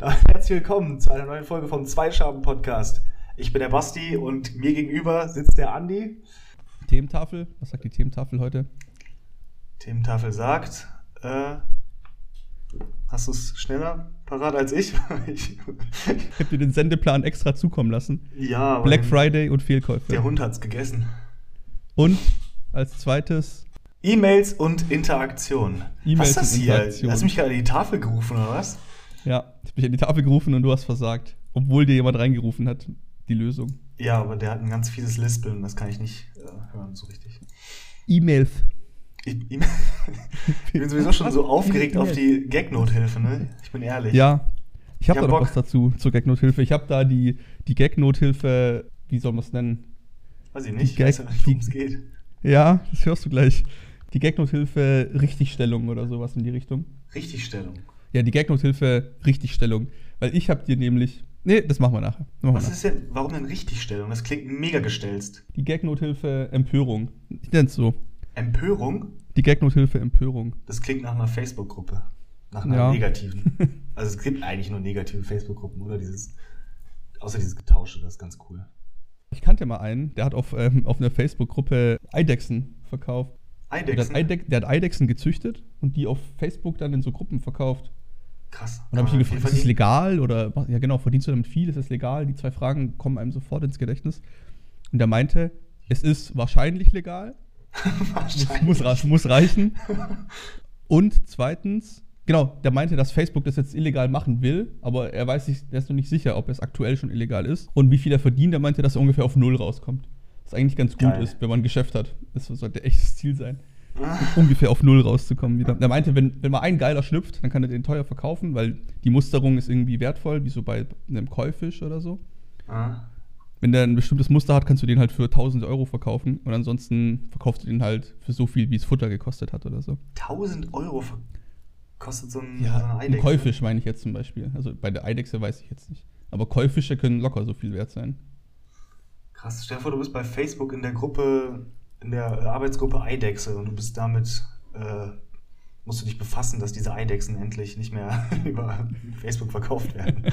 Herzlich willkommen zu einer neuen Folge vom Zweischaben-Podcast. Ich bin der Basti und mir gegenüber sitzt der Andi. Thementafel, was sagt die Thementafel heute? Thementafel sagt, äh, hast du es schneller parat als ich? ich habe dir den Sendeplan extra zukommen lassen. ja, Black Friday und Fehlkäufe. Der Hund hat's gegessen. Und als zweites E-Mails und Interaktion. E-Mails was ist das und hier? Interaktion. Hast du mich gerade an die Tafel gerufen oder was? Ja, ich habe dich an die Tafel gerufen und du hast versagt. Obwohl dir jemand reingerufen hat, die Lösung. Ja, aber der hat ein ganz fieses Lispeln, das kann ich nicht äh, hören so richtig. E-Mails. Ich, ich ich bin sowieso schon so aufgeregt auf die Gag-Note-Hilfe, ne? Ich bin ehrlich. Ja, ich habe Ich da hab noch was dazu, zur Gag-Nothilfe. Ich habe da die, die Gag-Nothilfe, wie soll man es nennen? Weiß ich nicht, Die ich weiß ja nicht, worum es geht. Ja, das hörst du gleich. Die Gag-Nothilfe Richtigstellung oder sowas in die Richtung. Richtigstellung. Ja, die Gag-Nothilfe Richtigstellung. Weil ich habe dir nämlich. Nee, das machen wir nachher. Machen wir Was nachher. ist denn, warum denn Richtigstellung? Das klingt mega gestelzt. Die Gag-Nothilfe Empörung. Ich nenne es so. Empörung? Die Gag-Nothilfe Empörung. Das klingt nach einer Facebook-Gruppe. Nach einer Ja. negativen. Also es gibt eigentlich nur negative Facebook-Gruppen, oder? Dieses, außer dieses Getausche, das ist ganz cool. Ich kannte mal einen, der hat auf, ähm, auf einer Facebook-Gruppe Eidechsen verkauft. Der hat, Eidechsen? Eidech der hat Eidechsen gezüchtet und die auf Facebook dann in so Gruppen verkauft. Krass. Und dann habe ich ihn gefragt, ist das legal? Oder, ja genau, verdienst du damit viel? Ist das legal? Die zwei Fragen kommen einem sofort ins Gedächtnis. Und er meinte, es ist wahrscheinlich legal, muss, Wahrscheinlich. muss, muss reichen. Und zweitens, genau, der meinte, dass Facebook das jetzt illegal machen will, aber er weiß nicht, er ist noch nicht sicher, ob es aktuell schon illegal ist. Und wie viel er verdient, er meinte, dass er ungefähr auf Null rauskommt. Was eigentlich ganz gut Geil. ist, wenn man ein Geschäft hat. Das sollte echtes Ziel sein. ungefähr auf Null rauszukommen wieder. Er meinte, wenn, wenn mal ein Geiler schlüpft, dann kann er den teuer verkaufen, weil die Musterung ist irgendwie wertvoll, wie so bei einem Käufisch oder so. Ah. Wenn der ein bestimmtes Muster hat, kannst du den halt für 1000 Euro verkaufen und ansonsten verkaufst du den halt für so viel, wie es Futter gekostet hat oder so. 1000 Euro kostet so, ein, so Ja, ein Eidechse. Käufisch meine ich jetzt zum Beispiel. Also bei der Eidechse weiß ich jetzt nicht. Aber Käufische können locker so viel wert sein. Krass. Stell dir vor, du bist bei Facebook in der Gruppe, in der Arbeitsgruppe Eidechse und du bist damit, äh, musst du dich befassen, dass diese Eidechsen endlich nicht mehr über Facebook verkauft werden.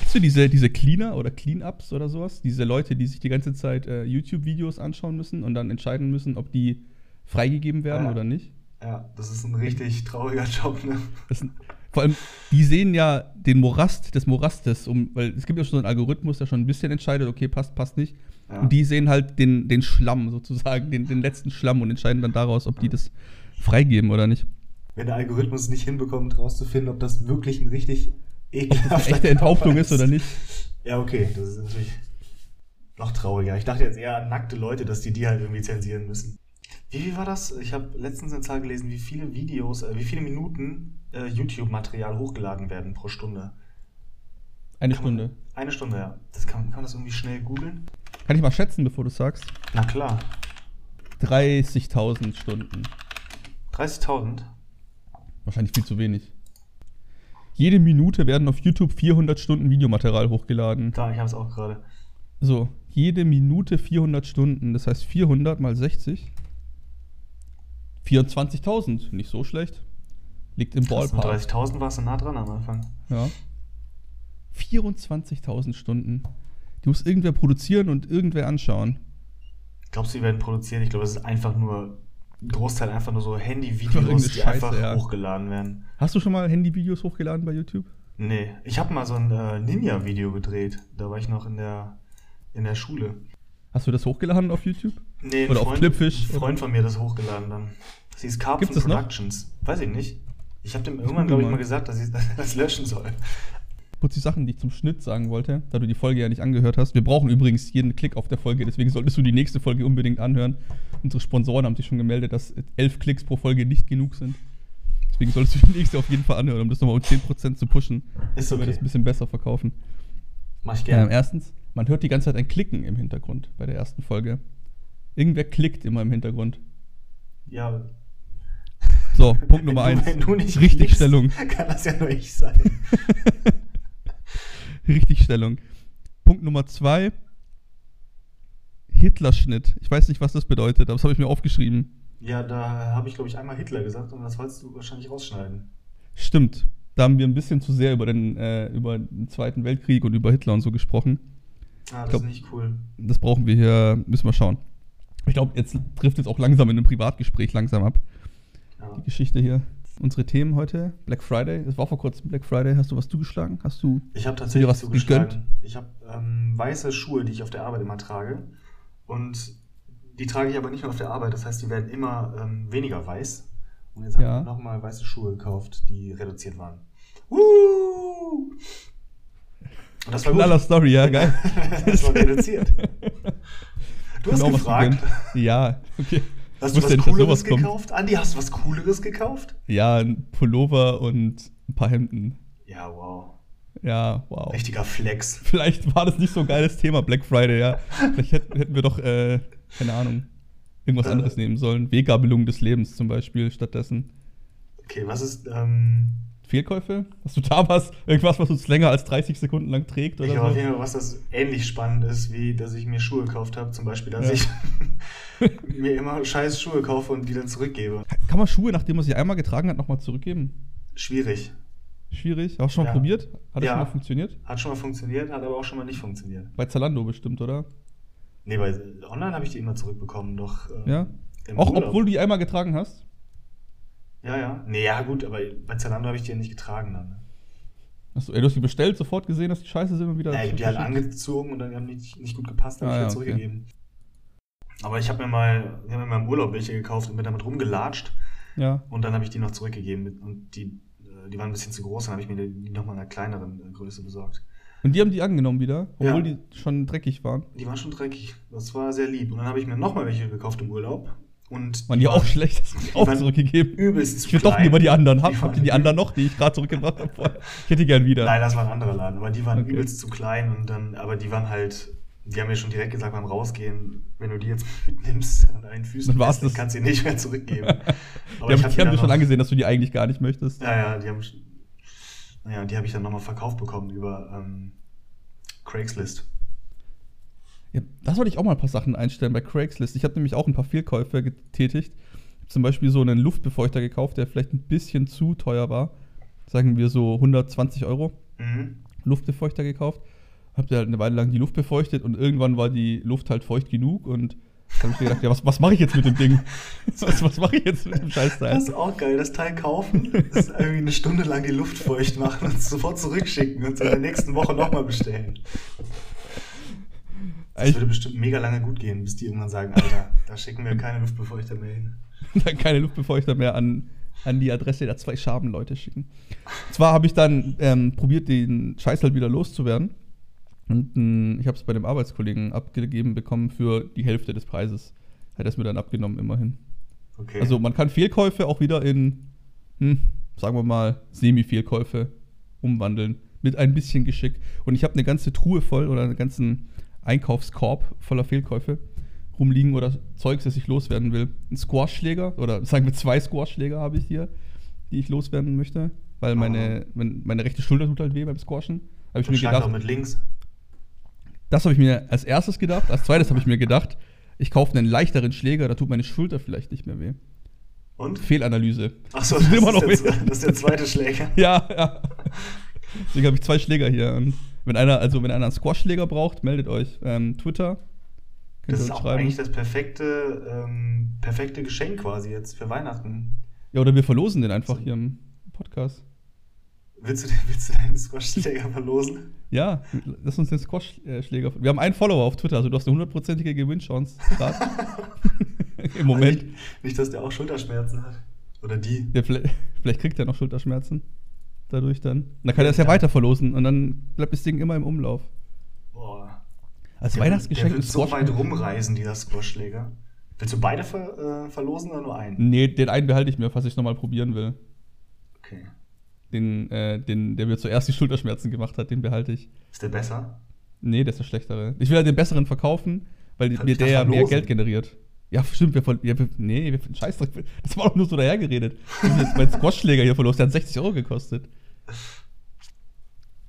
Kennst du diese, diese Cleaner oder Cleanups oder sowas? Diese Leute, die sich die ganze Zeit äh, YouTube-Videos anschauen müssen und dann entscheiden müssen, ob die freigegeben werden Ja. oder nicht? ja, das ist ein richtig trauriger Job, ne? Das sind, vor allem, die sehen ja den Morast des Morastes, um, weil es gibt ja schon so einen Algorithmus, der schon ein bisschen entscheidet, okay, passt, passt nicht. Ja. Und die sehen halt den, den Schlamm sozusagen, den, den letzten Schlamm und entscheiden dann daraus, ob die das freigeben oder nicht. Wenn der Algorithmus nicht hinbekommt, rauszufinden, ob das wirklich ein richtig ekelhafter Echte Enthauptung Körper ist oder nicht. Ja, okay, das ist natürlich noch trauriger. Ich dachte jetzt eher an nackte Leute, dass die die halt irgendwie zensieren müssen. Wie viel war das? Ich habe letztens eine Zahl gelesen, wie viele Videos, äh, wie viele Minuten äh, YouTube-Material hochgeladen werden pro Stunde. Eine Kann man- Stunde. Eine Stunde, ja. Das kann, kann man das irgendwie schnell googeln? Kann ich mal schätzen, bevor du sagst? Na klar. 30.000 Stunden. 30.000? Wahrscheinlich viel zu wenig. Jede Minute werden auf YouTube 400 Stunden Videomaterial hochgeladen. Da, ich habe es auch gerade. So, jede Minute 400 Stunden. Das heißt 400 mal 60. 24.000. Nicht so schlecht. Liegt im Ballpark. 30.000 warst du nah dran am Anfang. Ja. 24.000 Stunden. Die muss irgendwer produzieren und irgendwer anschauen. Glaubst du, die werden produziert? Ich glaube, es ist einfach nur, ein Großteil einfach nur so Handyvideos, die Scheiße, einfach ja. hochgeladen werden. Hast du schon mal Handyvideos hochgeladen bei YouTube? Nee, ich habe mal so ein äh, Ninja-Video gedreht. Da war ich noch in der, in der Schule. Hast du das hochgeladen auf YouTube? Nee, Oder auf Clipfish, Ein Freund von mir hat das hochgeladen dann. Das hieß Carpfen das noch? Productions. Weiß ich nicht. Ich habe dem irgendwann, glaube ich, mal. gesagt, dass ich das löschen soll. Kurz die Sachen, die ich zum Schnitt sagen wollte, da du die Folge ja nicht angehört hast. Wir brauchen übrigens jeden Klick auf der Folge, deswegen solltest du die nächste Folge unbedingt anhören. Unsere Sponsoren haben sich schon gemeldet, dass elf Klicks pro Folge nicht genug sind. Deswegen solltest du die nächste auf jeden Fall anhören, um das nochmal um 10% zu pushen. Ist Damit wir das okay. ein bisschen besser verkaufen. Mach ich gerne. erstens, man hört die ganze Zeit ein Klicken im Hintergrund bei der ersten Folge. Irgendwer klickt immer im Hintergrund. Ja. So, Punkt Nummer eins. Wenn du nicht Richtigstellung. klickst, Kann das ja nur ich sein. Richtigstellung. Punkt Nummer zwei. Hitlerschnitt. Ich weiß nicht, was das bedeutet, aber das habe ich mir aufgeschrieben. Ja, da habe ich, glaube ich, einmal Hitler gesagt und das wolltest du wahrscheinlich rausschneiden. Stimmt. Da haben wir ein bisschen zu sehr über den, äh, über den Zweiten Weltkrieg und über Hitler und so gesprochen. Ah, das glaub- ist nicht cool. Das brauchen wir hier, müssen wir schauen. Ich glaube, jetzt trifft es auch langsam in einem Privatgespräch langsam ab. Die Geschichte hier. Unsere Themen heute. Black Friday. Es war vor kurzem Black Friday. Hast du was zugeschlagen? Hast du. Ich habe tatsächlich was zugeschlagen. gegönnt? Ich habe ähm, weiße Schuhe, die ich auf der Arbeit immer trage. Und die trage ich aber nicht nur auf der Arbeit. Das heißt, die werden immer ähm, weniger weiß. Und jetzt Ja. habe ich nochmal weiße Schuhe gekauft, die reduziert waren. Woo! Und das war Knaller. Story, ja, geil. das war reduziert. Du hast Genau, gefragt. Ja, okay. Hast du was ja nicht, dass Cooleres sowas kommt. gekauft? Andi, hast du was Cooleres gekauft? Ja, ein Pullover und ein paar Hemden. Ja, wow. Ja, wow. Richtiger Flex. Vielleicht war das nicht so ein geiles Thema, Black Friday, ja. Vielleicht hätten, hätten wir doch, äh, keine Ahnung, irgendwas Äh. anderes nehmen sollen. Weggabelung des Lebens zum Beispiel stattdessen. Okay, was ist, ähm, Fehlkäufe? Hast du da was? Irgendwas, was uns länger als 30 Sekunden lang trägt Ich oder habe auf jeden Fall was, das ähnlich spannend ist, wie dass ich mir Schuhe gekauft habe. Zum Beispiel, dass Ja. ich mir immer scheiß Schuhe kaufe und die dann zurückgebe. Kann man Schuhe, nachdem man sie einmal getragen hat, nochmal zurückgeben? Schwierig. Schwierig. Hast du schon mal Ja. probiert? Hat das Ja. schon mal funktioniert? Hat schon mal funktioniert, hat aber auch schon mal nicht funktioniert. Bei Zalando bestimmt, oder? Nee, bei online habe ich die immer zurückbekommen, doch. ähm, Ja. Auch Urlaub. obwohl du die einmal getragen hast? Ja, ja. Nee, ja, gut, aber bei Zalando habe ich die ja nicht getragen dann. Achso, ey, du hast die bestellt, sofort gesehen, dass die scheiße sind und wieder. Ja, ich habe die halt angezogen und dann haben die nicht, nicht gut gepasst, habe Ah, ich ja, halt okay. zurückgegeben. Aber ich habe mir mal, ich habe mir mal im Urlaub welche gekauft und bin damit rumgelatscht Ja. und dann habe ich die noch zurückgegeben und die, äh, die waren ein bisschen zu groß, dann habe ich mir die nochmal in einer kleineren äh, Größe besorgt. Und die haben die angenommen wieder, obwohl Ja. die schon dreckig waren. Die waren schon dreckig. Das war sehr lieb. Und dann habe ich mir nochmal welche gekauft im Urlaub. Und Waren die auch schlecht, hast du die auch waren zurückgegeben. Übelst Ich will doch lieber die anderen. Hab, Die habt waren ihr die anderen noch, die ich gerade zurückgebracht habe? vorher? Ich hätte die gern wieder. Nein, das war ein anderer Laden. Aber die waren Okay. übelst zu klein. Und dann, aber die waren halt, die haben mir schon direkt gesagt beim Rausgehen, wenn du die jetzt mitnimmst an deinen Füßen, Dann das. kannst du die nicht mehr zurückgeben. die Aber haben, ich die hab haben dann dir schon angesehen, dass du die eigentlich gar nicht möchtest. Ja, ja, die haben. Naja, die habe ich dann nochmal verkauft bekommen über ähm, Craigslist. Ja, da sollte ich auch mal ein paar Sachen einstellen bei Craigslist. Ich habe nämlich auch ein paar Fehlkäufe getätigt. Zum Beispiel so einen Luftbefeuchter gekauft, der vielleicht ein bisschen zu teuer war. Sagen wir so 120 Euro. Mhm. Luftbefeuchter gekauft. Hab da halt eine Weile lang die Luft befeuchtet und irgendwann war die Luft halt feucht genug und dann habe ich mir gedacht, ja, was, was mache ich jetzt mit dem Ding? Was, was mache ich jetzt mit dem Scheißteil? Das ist auch geil, das Teil kaufen, das irgendwie eine Stunde lang die Luft feucht machen und es sofort zurückschicken und in der nächsten Woche nochmal bestellen. Das Ich, würde bestimmt mega lange gut gehen, bis die irgendwann sagen, Alter, da schicken wir keine Luftbefeuchter mehr hin. dann keine Luftbefeuchter mehr an, an die Adresse der zwei Schabenleute schicken. Zwar habe ich dann ähm, probiert, den Scheiß halt wieder loszuwerden. Und ähm, ich habe es bei dem Arbeitskollegen abgegeben bekommen für die Hälfte des Preises. Hat er es mir dann abgenommen, immerhin. Okay. Also man kann Fehlkäufe auch wieder in, hm, sagen wir mal, Semi-Fehlkäufe umwandeln. Mit ein bisschen Geschick. Und ich habe eine ganze Truhe voll oder einen ganzen Einkaufskorb voller Fehlkäufe rumliegen oder Zeugs, das ich loswerden will. Ein Squashschläger oder sagen wir zwei Squashschläger habe ich hier, die ich loswerden möchte. Weil meine, mein, meine rechte Schulter tut halt weh beim Squashen. Habe ich mir gedacht, mit links. das habe ich mir als erstes gedacht. Als zweites habe ich mir gedacht, ich kaufe einen leichteren Schläger, da tut meine Schulter vielleicht nicht mehr weh. Und? Fehlanalyse. Achso, Das das, ist immer ist noch der, das ist der zweite Schläger. Ja, ja. Deswegen habe ich zwei Schläger hier. Und wenn einer, also wenn einer einen Squash-Schläger braucht, meldet euch. Ähm, Twitter. Das ist auch eigentlich das perfekte, ähm, perfekte Geschenk quasi jetzt für Weihnachten. Ja, oder wir verlosen den einfach hier im Podcast. Willst du, den- willst du deinen Squash-Schläger verlosen? Ja, lass uns den Squash-Schläger. Wir haben einen Follower auf Twitter, also du hast eine hundertprozentige Gewinnchance. Im Moment. Nicht, nicht, dass der auch Schulterschmerzen hat. Oder die. Ja, vielleicht, vielleicht kriegt er noch Schulterschmerzen. Dadurch dann. Und dann kann er es ja weiter verlosen und dann bleibt das Ding immer im Umlauf. Boah. Als Der- Weihnachtsgeschenk Der wird so weit rumreisen, dieser Squash-Schläger. Willst du beide ver, äh, verlosen oder nur einen? Nee, den einen behalte ich mir, falls ich nochmal probieren will. Okay. Den, äh, den, der mir zuerst die Schulterschmerzen gemacht hat, den behalte ich. Ist der besser? Nee, der ist der schlechtere. Ich will halt den besseren verkaufen, weil mir der ja mehr? Geld generiert. Ja, stimmt, wir voll. Ja, wir, nee, wir Scheißdreck. Das war doch nur so dahergeredet. Meinen Squash-Schläger hier verlost, der hat 60 Euro gekostet.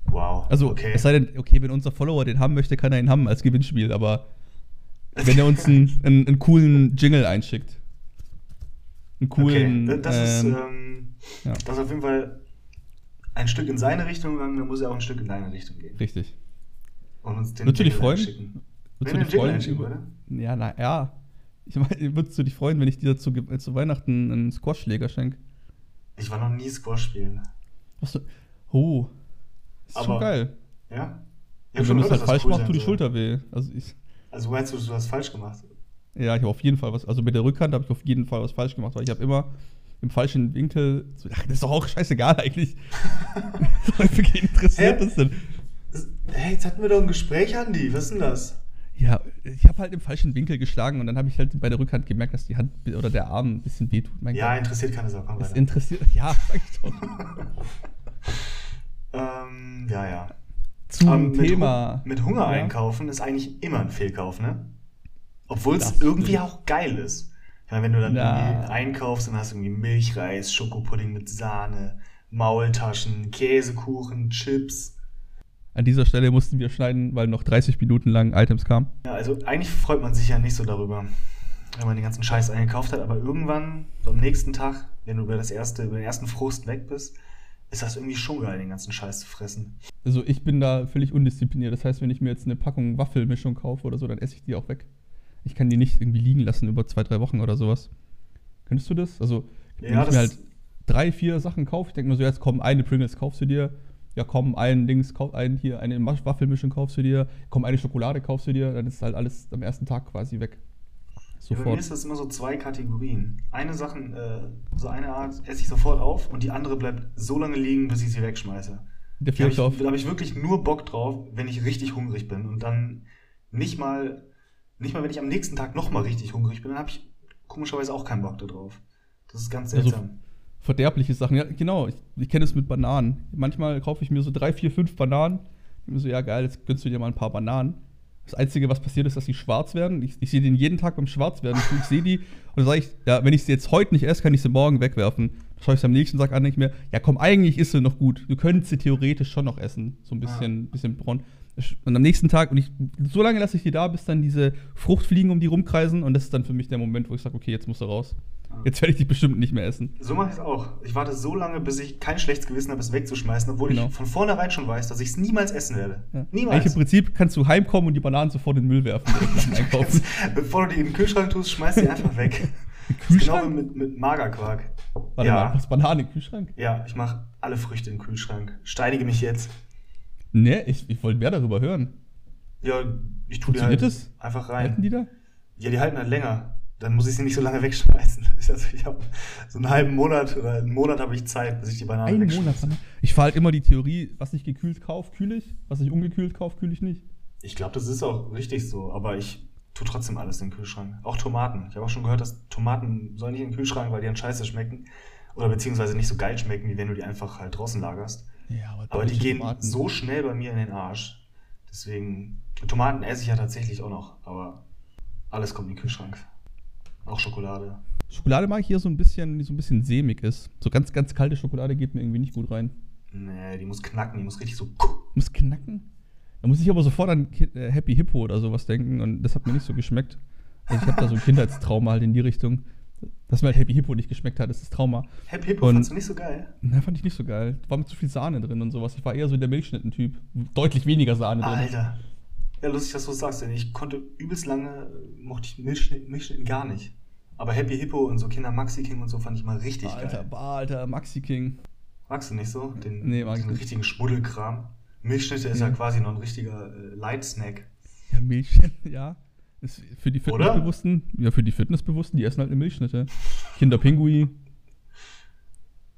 Wow. Also, okay. es sei denn, okay, wenn unser Follower den haben möchte, kann er ihn haben als Gewinnspiel, aber wenn er uns einen, einen, einen coolen Jingle einschickt. Einen coolen. okay, das ist, ähm, ähm, ja. das ist auf jeden Fall ein Stück in seine Richtung gegangen, dann muss er auch ein Stück in deine Richtung gehen. Richtig. Und uns den Würdest du dich Jingle freuen? einschicken. Würdest Wenn du dich Jingle freuen? Über, ja, na ja. Ich meine, würdest du dich freuen, wenn ich dir zu, äh, zu Weihnachten einen Squashschläger schenke? Ich war noch nie Squash spielen. Was du, oh. Ist schon Aber- geil. Ja? Ich Und schon wenn du es halt falsch cool machst, tut die. Schulter weh. Also ich, Also meinst du, du hast falsch gemacht? ja, ich habe auf jeden Fall was. Also mit der Rückhand habe ich auf jeden Fall was falsch gemacht, weil ich habe immer im falschen Winkel. So, ach, das ist doch auch scheißegal eigentlich. Wen interessiert Hä? das denn? Hey, jetzt hatten wir doch ein Gespräch, Andi. Was ist denn das? Ja, ich habe halt im falschen Winkel geschlagen und dann habe ich halt bei der Rückhand gemerkt, dass die Hand oder der Arm ein bisschen wehtut. Mein Ja, Gott. interessiert keine Sau. Komm weiter. interessiert. Ja, sag ich doch. Ähm, ja, ja. Zum Ähm, mit Thema. Hu- Mit Hunger Ja. einkaufen ist eigentlich immer ein Fehlkauf, ne? Obwohl es irgendwie stimmt. auch geil ist. Ich meine, wenn du dann irgendwie einkaufst und hast irgendwie Milchreis, Schokopudding mit Sahne, Maultaschen, Käsekuchen, Chips. An dieser Stelle mussten wir schneiden, weil noch 30 Minuten lang Items kamen. Ja, also eigentlich freut man sich ja nicht so darüber, wenn man den ganzen Scheiß eingekauft hat, aber irgendwann, so am nächsten Tag, wenn du über das erste, über den ersten Frust weg bist, ist das irgendwie schon geil, den ganzen Scheiß zu fressen. Also ich bin da völlig undiszipliniert. Das heißt, wenn ich mir jetzt eine Packung Waffelmischung kaufe oder so, dann esse ich die auch weg. Ich kann die nicht irgendwie liegen lassen über zwei, drei Wochen oder sowas. Könntest du das? Also, wenn Ja, ich mir halt drei, vier Sachen kaufe, ich denke mir so, jetzt komm, eine Pringles kaufst du dir, ja komm, ein Dings, kauf, ein, hier, eine Waffelmischung kaufst du dir, komm, eine Schokolade kaufst du dir, dann ist halt alles am ersten Tag quasi weg. Ja, bei mir Sofort. ist das immer so zwei Kategorien. Eine Sache, äh, so eine Art esse ich sofort auf und die andere bleibt so lange liegen, bis ich sie wegschmeiße. Der Da habe ich, da hab ich wirklich nur Bock drauf, wenn ich richtig hungrig bin. Und dann nicht mal, nicht mal, wenn ich am nächsten Tag nochmal richtig hungrig bin, dann habe ich komischerweise auch keinen Bock darauf. Das ist ganz Also, seltsam. Verderbliche Sachen. Ja, genau. Ich, ich kenne es mit Bananen. Manchmal kaufe ich mir so drei, vier, fünf Bananen. Ich mir so, ja geil, jetzt gönnst du dir mal ein paar Bananen. Das Einzige, was passiert ist, dass sie schwarz werden. Ich, ich sehe den jeden Tag beim Schwarzwerden. Ich, ich sehe die und dann sage ich, ja, wenn ich sie jetzt heute nicht esse, kann ich sie morgen wegwerfen. Dann schaue ich sie am nächsten Tag an denke mir, ja komm, eigentlich ist sie noch gut. Du könntest sie theoretisch schon noch essen. So ein bisschen, bisschen braun. Und am nächsten Tag, und ich, so lange lasse ich die da, bis dann diese Fruchtfliegen um die rumkreisen. Und das ist dann für mich der Moment, wo ich sage, okay, jetzt musst du raus. Jetzt werde ich die bestimmt nicht mehr essen. So mache ich es auch. Ich warte so lange, bis ich kein schlechtes Gewissen habe, es wegzuschmeißen, obwohl Genau. ich von vornherein schon weiß, dass ich es niemals essen werde. Ja. Eigentlich Niemals. im Prinzip kannst du heimkommen und die Bananen sofort in den Müll werfen, Einkaufen. Bevor du die in den Kühlschrank tust, schmeiß die einfach weg. Ist Genau Kühlschrank? wie mit, mit Magerquark. Warte ja. mal, was Bananen im Kühlschrank? Ja, ich mache alle Früchte im Kühlschrank. Steinige mich jetzt. Ne, ich, ich wollte mehr darüber hören. Ja, ich tue die halt das? einfach Halten rein. die da? Ja, die halten halt länger. Dann muss ich sie nicht so lange wegschmeißen. Also ich habe so einen halben Monat oder einen Monat habe ich Zeit, bis ich die Bananen Einen. Monat. Bananen. Ich fahre halt immer die Theorie, was ich gekühlt kaufe, kühle ich. Was ich ungekühlt kaufe, kühle ich nicht. Ich glaube, das ist auch richtig so, aber ich tue trotzdem alles in den Kühlschrank. Auch Tomaten. Ich habe auch schon gehört, dass Tomaten sollen nicht in den Kühlschrank, weil die dann scheiße schmecken. Oder beziehungsweise nicht so geil schmecken, wie wenn du die einfach halt draußen lagerst. Ja, Aber die deutsche gehen Tomaten. so schnell bei mir in den Arsch. Deswegen, Tomaten esse ich ja tatsächlich auch noch, aber alles kommt in den Kühlschrank. Auch Schokolade. Schokolade mag ich hier so ein bisschen, die so ein bisschen sämig ist. So ganz, ganz kalte Schokolade geht mir irgendwie nicht gut rein. Nee, die muss knacken, die muss richtig so. Muss knacken. Da muss ich aber sofort an äh, Happy Hippo oder sowas denken und das hat mir nicht so geschmeckt. Also ich habe da so ein Kindheitstrauma halt in die Richtung. Dass mir halt Happy Hippo nicht geschmeckt hat, ist das Trauma. Happy Hippo fandst du nicht so geil? Na, fand ich nicht so geil. War mit zu viel Sahne drin und sowas. Ich war eher so der Milchschnitten-Typ. Deutlich weniger Sahne drin. Alter. Ja, lustig, dass du das sagst, denn ich konnte übelst lange, mochte ich Milchschnitt, Milchschnitten gar nicht. Aber Happy Hippo und so Kinder Maxi King und so fand ich mal richtig Alter, geil. bah, Alter, Maxi King. Magst du nicht so? Den, Nee, mag ich diesen richtigen Schmuddelkram. Milchschnitte ist Ja. ja quasi noch ein richtiger äh, Light-Snack. Ja, Milchschnitte, ja. Ist für die? Fitnessbewussten, ja, für die Fitnessbewussten, die essen halt eine Milchschnitte. Kinderpingui.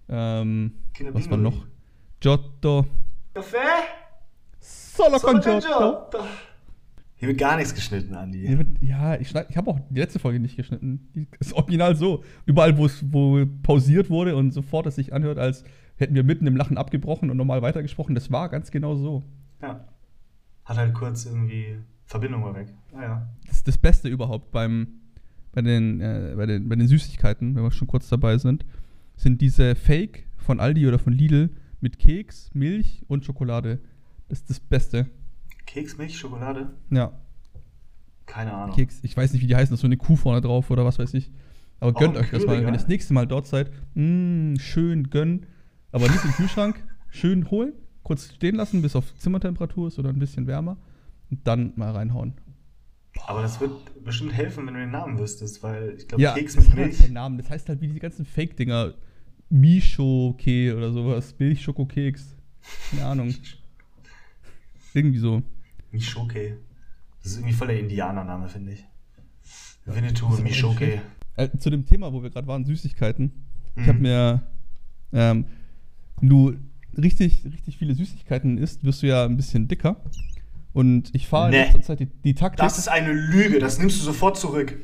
Ähm, Kinder was war noch? Giotto. Kaffee? Solo con Solo con Giotto. Giotto. Hier wird gar nichts geschnitten, Andi. Hier wird- Ja, ich, schneid- ich habe auch die letzte Folge nicht geschnitten. Die ist original so. Überall, wo es wo pausiert wurde und sofort es sich anhört, als hätten wir mitten im Lachen abgebrochen und normal weitergesprochen. Das war ganz genau so. Ja. Hat halt kurz irgendwie Verbindung mal weg. Naja. Das ist das Beste überhaupt beim, bei, den, äh, bei, den, bei den Süßigkeiten, wenn wir schon kurz dabei sind, sind diese Fake von Aldi oder von Lidl mit Keks, Milch und Schokolade. Das ist das Beste. Keks, Milch, Schokolade? Ja, Keine Ahnung. Keks. Ich weiß nicht, wie die heißen, da ist so eine Kuh vorne drauf oder was weiß ich. Aber gönnt im euch das mal, wenn ihr das nächste Mal dort seid. Mh, schön gönn. Aber nicht im Kühlschrank. schön holen, kurz stehen lassen, bis auf Zimmertemperatur ist oder ein bisschen wärmer und dann mal reinhauen. Aber das wird bestimmt helfen, wenn du den Namen wüsstest, weil ich glaube, Ja, Keks das mit halt Milch. keinen Namen. Das heißt halt wie die ganzen Fake-Dinger. Mishoke oder sowas. Milchschokokeks. Keine Ahnung. Irgendwie so. Mishoke. Das ist irgendwie voll der Indianername, finde ich. Winnetou und Mishoke. Äh, zu dem Thema, wo wir gerade waren, Süßigkeiten. Ich Mhm. habe mir, ähm, wenn du richtig, richtig viele Süßigkeiten isst, wirst du ja ein bisschen dicker. Und ich fahre Nee. in letzter Zeit die, die Taktik. Das ist eine Lüge, das nimmst du sofort zurück.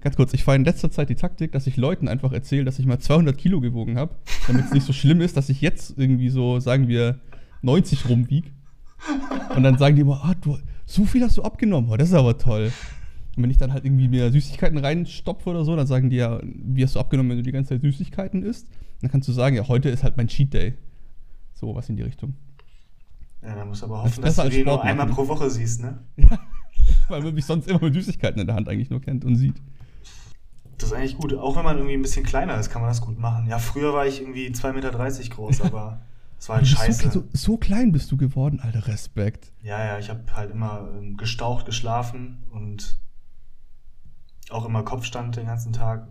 Ganz kurz, ich fahre in letzter Zeit die Taktik, dass ich Leuten einfach erzähle, dass ich mal 200 Kilo gewogen habe, damit es nicht so schlimm ist, dass ich jetzt irgendwie so, sagen wir, 90 rumwieg. Und dann sagen die immer, ah, du, so viel hast du abgenommen, oh, das ist aber toll. Und wenn ich dann halt irgendwie mir Süßigkeiten reinstopfe oder so, dann sagen die ja, wie hast du abgenommen, wenn du die ganze Zeit Süßigkeiten isst? Dann kannst du sagen, ja, heute ist halt mein Cheat Day. So, was in die Richtung. Ja, dann musst du aber Das hoffen, dass besser du den nur einmal pro Woche siehst, ne? Weil man mich sonst immer mit Süßigkeiten in der Hand eigentlich nur kennt und sieht. Das ist eigentlich gut. Auch wenn man irgendwie ein bisschen kleiner ist, kann man das gut machen. Ja, früher war ich irgendwie 2,30 Meter groß, aber das war halt scheiße. So, so, klein bist du geworden, alter Respekt. Ja, ja, ich habe halt immer ähm, gestaucht, geschlafen und auch immer Kopfstand den ganzen Tag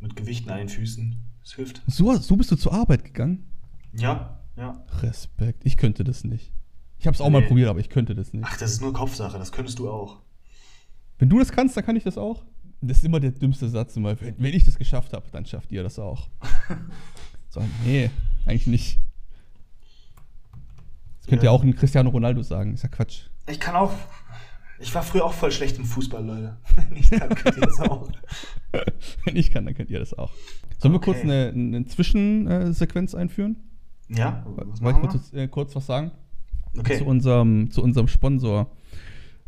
mit Gewichten an den Füßen. Das hilft. So, so bist du zur Arbeit gegangen? Ja, ja. Respekt. Ich könnte das nicht. Ich habe es auch mal Nee. probiert, aber ich könnte das nicht. Ach, das ist nur Kopfsache, das könntest du auch. Wenn du das kannst, dann kann ich das auch. Das ist immer der dümmste Satz. Immer. Wenn ich das geschafft habe, dann schafft ihr das auch. so, nee, eigentlich nicht. Das könnte ja. Ja. auch ein Cristiano Ronaldo sagen. Ist ja Quatsch. Ich kann auch. Ich war früher auch voll schlecht im Fußball, Leute. Wenn ich kann, könnt ihr das auch. wenn ich kann, dann könnt ihr das auch. Sollen wir Okay. kurz eine, eine Zwischensequenz einführen? Ja? Was Soll ich kurz, äh, kurz was sagen? wir? Okay. zu unserem, zu unserem Sponsor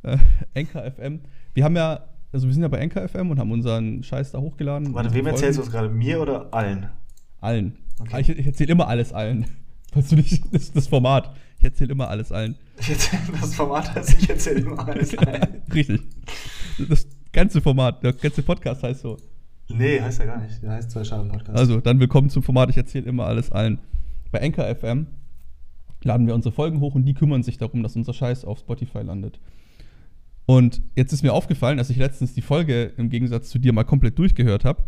äh, NKFM. Wir haben ja, also wir sind ja bei NKFM und haben unseren Scheiß da hochgeladen. Warte, wem erzählst du das gerade? Mir oder allen? Allen. Okay. Ich, ich erzähle immer alles allen. Weißt du nicht, das das Format. Ich erzähle immer alles allen. Das Format heißt, ich erzähle immer alles allen. Richtig. Das ganze Format, der ganze Podcast heißt so. Nee, heißt ja gar nicht. Der heißt zwei Schalen Podcast. Also, dann willkommen zum Format, ich erzähle immer alles allen. Bei NKFM laden wir unsere Folgen hoch und die kümmern sich darum, dass unser Scheiß auf Spotify landet. Und jetzt ist mir aufgefallen, als ich letztens die Folge im Gegensatz zu dir mal komplett durchgehört habe,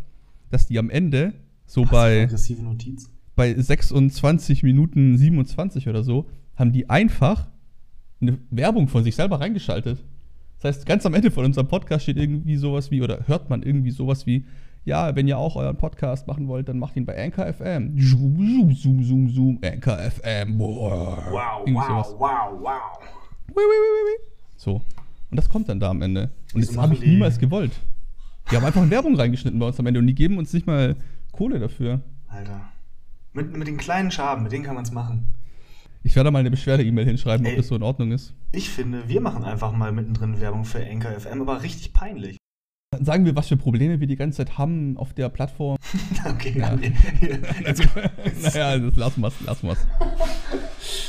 dass die am Ende so Hast du eine bei, aggressive Notiz. Bei 26 Minuten 27 oder so, haben die einfach eine Werbung von sich selber reingeschaltet. Das heißt, ganz am Ende von unserem Podcast steht irgendwie sowas wie, oder hört man irgendwie sowas wie, ja, wenn ihr auch euren Podcast machen wollt, dann macht ihn bei Anchor FM. Zoom, zoom, zoom, zoom, zoom, Anchor FM. Boah. Wow, Irgendwie wow, sowas. wow, wow. Ui, ui, ui. So. Und das kommt dann da am Ende. Und Wieso das habe ich niemals gewollt. Die haben einfach Werbung reingeschnitten bei uns am Ende und die geben uns nicht mal Kohle dafür. Alter. Mit, mit den kleinen Schaben, mit denen kann man es machen. Ich werde mal eine Beschwerde-E-Mail hinschreiben, ob Ey. das so in Ordnung ist. Ich finde, wir machen einfach mal mittendrin Werbung für Anchor FM, aber richtig peinlich. Dann sagen wir, was für Probleme wir die ganze Zeit haben auf der Plattform. Okay, Ja. nee, jetzt naja, das lassen wir's, lassen wir's.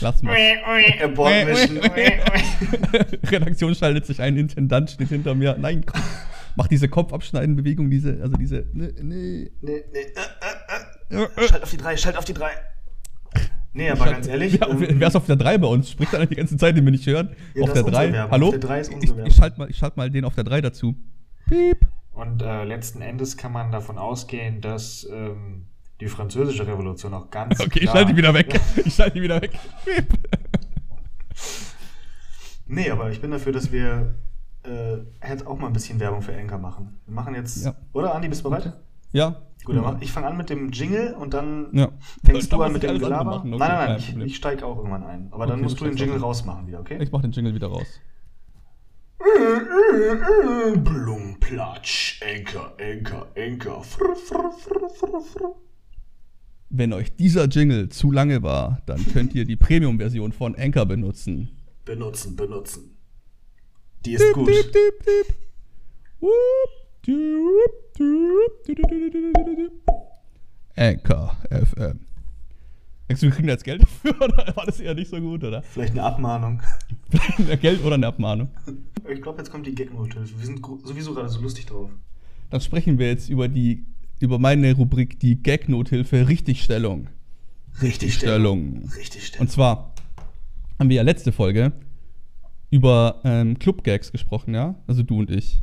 Lassen wir's. Abort Mission. Redaktion schaltet sich ein, Intendant steht hinter mir. Nein, komm. Mach diese Kopfabschneiden-Bewegung, diese, also diese, ne, nee. Nee, nee. Äh, äh, äh. Schalt auf die drei, schalt auf die drei. Nee, aber ganz ehrlich. Ja, ähm, wer ist auf der 3 bei uns? Spricht dann die ganze Zeit, den wir nicht hören. Ja, auf der ist unsere 3. Werbung. Hallo? Der 3 ist ich, unsere ich, schalte mal, ich schalt mal den auf der 3 dazu. Piep. Und äh, letzten Endes kann man davon ausgehen, dass ähm, die französische Revolution auch ganz Okay, ich klar... schalte die wieder weg. Ich schalte die wieder weg. Piep. Nee, aber ich bin dafür, dass wir äh, jetzt auch mal ein bisschen Werbung für Anchor machen. Wir machen jetzt... Ja. Oder, Andi, bist du bereit? Ja. Gut, dann mach, ich fange an mit dem Jingle und dann Ja. fängst du an mit dem Gelaber. machen. Okay, nein, nein, nein, ich, ich steige auch irgendwann ein. Aber dann Okay, musst du den Jingle rausmachen wieder, okay? Ich mach den Jingle wieder raus. Blumplatsch, Anchor, Anchor, Anchor. Frr, frr, frr, frr, frr. Wenn euch dieser Jingle zu lange war, dann könnt ihr die Premium-Version von Anchor benutzen. Benutzen, benutzen. Die ist gut. Diep, diep, diep. Whoop, doop, Anchor FM. Denkst du, wir kriegen da jetzt Geld dafür oder war das eher nicht so gut, oder? Vielleicht eine Abmahnung. Geld oder eine Abmahnung? Ich glaube, jetzt kommt die Gag-Nothilfe. Wir sind sowieso gerade so lustig drauf. Dann sprechen wir jetzt über die, über meine Rubrik, die Gag-Nothilfe Richtigstellung. Richtig Stellung. Richtig Stellung. Und zwar haben wir ja letzte Folge über ähm, Club-Gags gesprochen, ja? Also du und ich.